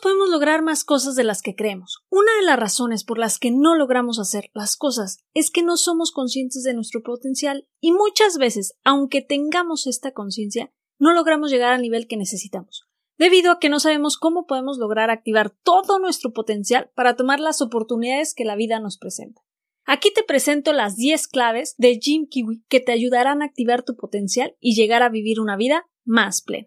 Podemos lograr más cosas de las que creemos. Una de las razones por las que no logramos hacer las cosas es que no somos conscientes de nuestro potencial y muchas veces, aunque tengamos esta conciencia, no logramos llegar al nivel que necesitamos, debido a que no sabemos cómo podemos lograr activar todo nuestro potencial para tomar las oportunidades que la vida nos presenta. Aquí te presento las 10 claves de Jim Kiwi que te ayudarán a activar tu potencial y llegar a vivir una vida más plena.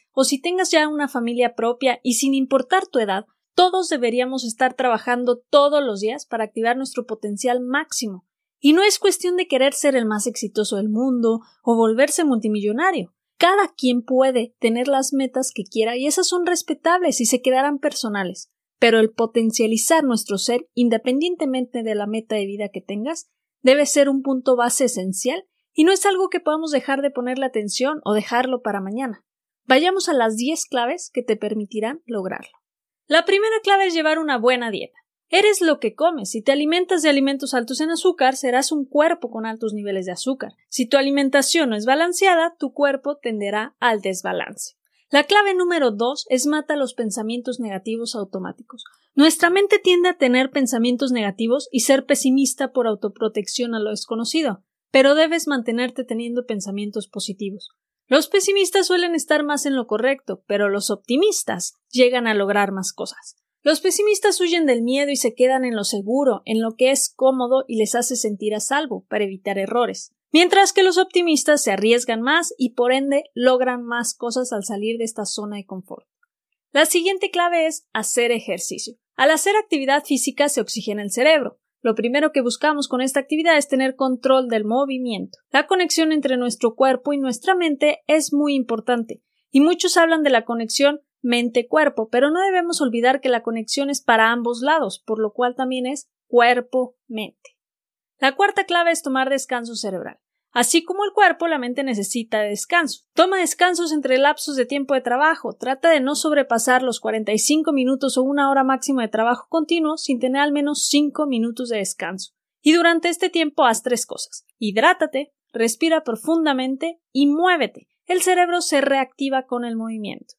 o si tengas ya una familia propia, y sin importar tu edad, todos deberíamos estar trabajando todos los días para activar nuestro potencial máximo. Y no es cuestión de querer ser el más exitoso del mundo o volverse multimillonario. Cada quien puede tener las metas que quiera y esas son respetables y se quedarán personales. Pero el potencializar nuestro ser, independientemente de la meta de vida que tengas, debe ser un punto base esencial y no es algo que podamos dejar de ponerle atención o dejarlo para mañana. Vayamos a las 10 claves que te permitirán lograrlo. La primera clave es llevar una buena dieta. Eres lo que comes. Si te alimentas de alimentos altos en azúcar, serás un cuerpo con altos niveles de azúcar. Si tu alimentación no es balanceada, tu cuerpo tenderá al desbalance. La clave número dos es mata los pensamientos negativos automáticos. Nuestra mente tiende a tener pensamientos negativos y ser pesimista por autoprotección a lo desconocido pero debes mantenerte teniendo pensamientos positivos. Los pesimistas suelen estar más en lo correcto, pero los optimistas llegan a lograr más cosas. Los pesimistas huyen del miedo y se quedan en lo seguro, en lo que es cómodo y les hace sentir a salvo para evitar errores, mientras que los optimistas se arriesgan más y por ende logran más cosas al salir de esta zona de confort. La siguiente clave es hacer ejercicio. Al hacer actividad física se oxigena el cerebro, lo primero que buscamos con esta actividad es tener control del movimiento. La conexión entre nuestro cuerpo y nuestra mente es muy importante, y muchos hablan de la conexión mente-cuerpo, pero no debemos olvidar que la conexión es para ambos lados, por lo cual también es cuerpo-mente. La cuarta clave es tomar descanso cerebral. Así como el cuerpo, la mente necesita descanso. Toma descansos entre lapsos de tiempo de trabajo. Trata de no sobrepasar los 45 minutos o una hora máxima de trabajo continuo sin tener al menos 5 minutos de descanso. Y durante este tiempo haz tres cosas. Hidrátate, respira profundamente y muévete. El cerebro se reactiva con el movimiento.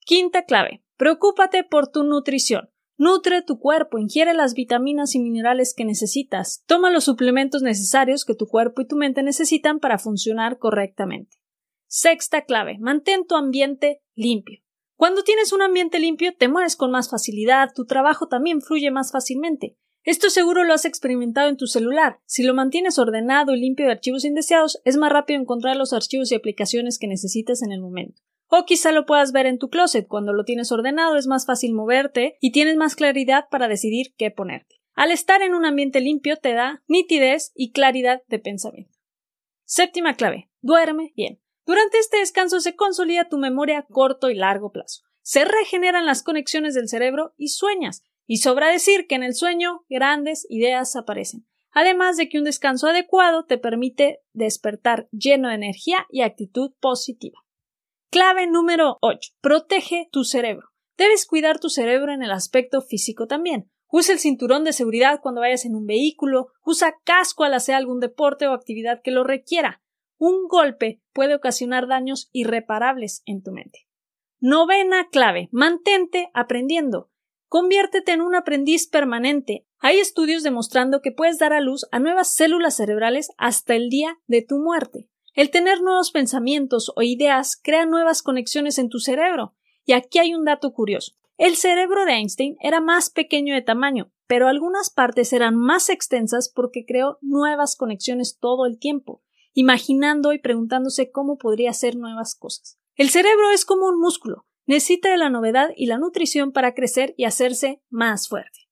Quinta clave. Preocúpate por tu nutrición. Nutre tu cuerpo, ingiere las vitaminas y minerales que necesitas, toma los suplementos necesarios que tu cuerpo y tu mente necesitan para funcionar correctamente. Sexta clave, mantén tu ambiente limpio. Cuando tienes un ambiente limpio, te mueves con más facilidad, tu trabajo también fluye más fácilmente. Esto seguro lo has experimentado en tu celular. Si lo mantienes ordenado y limpio de archivos indeseados, es más rápido encontrar los archivos y aplicaciones que necesitas en el momento. O quizá lo puedas ver en tu closet. Cuando lo tienes ordenado es más fácil moverte y tienes más claridad para decidir qué ponerte. Al estar en un ambiente limpio te da nitidez y claridad de pensamiento. Séptima clave. Duerme bien. Durante este descanso se consolida tu memoria a corto y largo plazo. Se regeneran las conexiones del cerebro y sueñas. Y sobra decir que en el sueño grandes ideas aparecen. Además de que un descanso adecuado te permite despertar lleno de energía y actitud positiva. Clave número 8. Protege tu cerebro. Debes cuidar tu cerebro en el aspecto físico también. Usa el cinturón de seguridad cuando vayas en un vehículo, usa casco al hacer algún deporte o actividad que lo requiera. Un golpe puede ocasionar daños irreparables en tu mente. Novena clave. Mantente aprendiendo. Conviértete en un aprendiz permanente. Hay estudios demostrando que puedes dar a luz a nuevas células cerebrales hasta el día de tu muerte. El tener nuevos pensamientos o ideas crea nuevas conexiones en tu cerebro. Y aquí hay un dato curioso. El cerebro de Einstein era más pequeño de tamaño, pero algunas partes eran más extensas porque creó nuevas conexiones todo el tiempo, imaginando y preguntándose cómo podría hacer nuevas cosas. El cerebro es como un músculo, necesita de la novedad y la nutrición para crecer y hacerse más fuerte.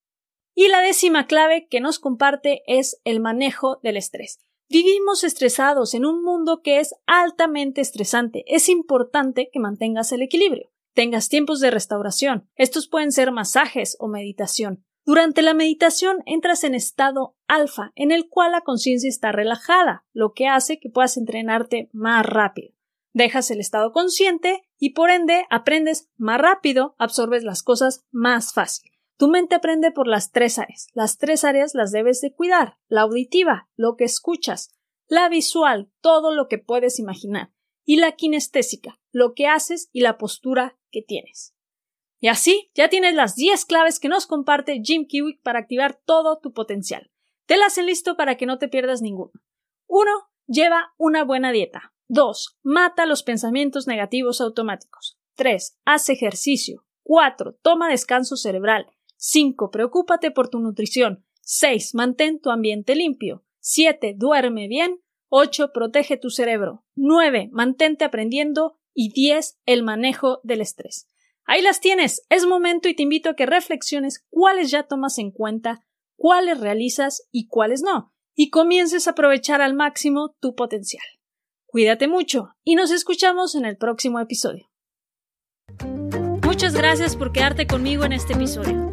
Y la décima clave que nos comparte es el manejo del estrés. Vivimos estresados en un mundo que es altamente estresante. Es importante que mantengas el equilibrio. tengas tiempos de restauración. Estos pueden ser masajes o meditación. Durante la meditación entras en estado alfa, en el cual la conciencia está relajada, lo que hace que puedas entrenarte más rápido. Dejas el estado consciente y por ende aprendes más rápido, absorbes las cosas más fácil. Tu mente aprende por las tres áreas. Las tres áreas las debes de cuidar. La auditiva, lo que escuchas. La visual, todo lo que puedes imaginar. Y la kinestésica, lo que haces y la postura que tienes. Y así ya tienes las 10 claves que nos comparte Jim Kiwick para activar todo tu potencial. Te las listo para que no te pierdas ninguno. 1. Lleva una buena dieta. 2. Mata los pensamientos negativos automáticos. 3. Haz ejercicio. 4. Toma descanso cerebral. 5. Preocúpate por tu nutrición. 6. Mantén tu ambiente limpio. 7. Duerme bien. 8. Protege tu cerebro. 9. Mantente aprendiendo. Y 10. El manejo del estrés. Ahí las tienes. Es momento y te invito a que reflexiones cuáles ya tomas en cuenta, cuáles realizas y cuáles no, y comiences a aprovechar al máximo tu potencial. Cuídate mucho y nos escuchamos en el próximo episodio. Muchas gracias por quedarte conmigo en este episodio.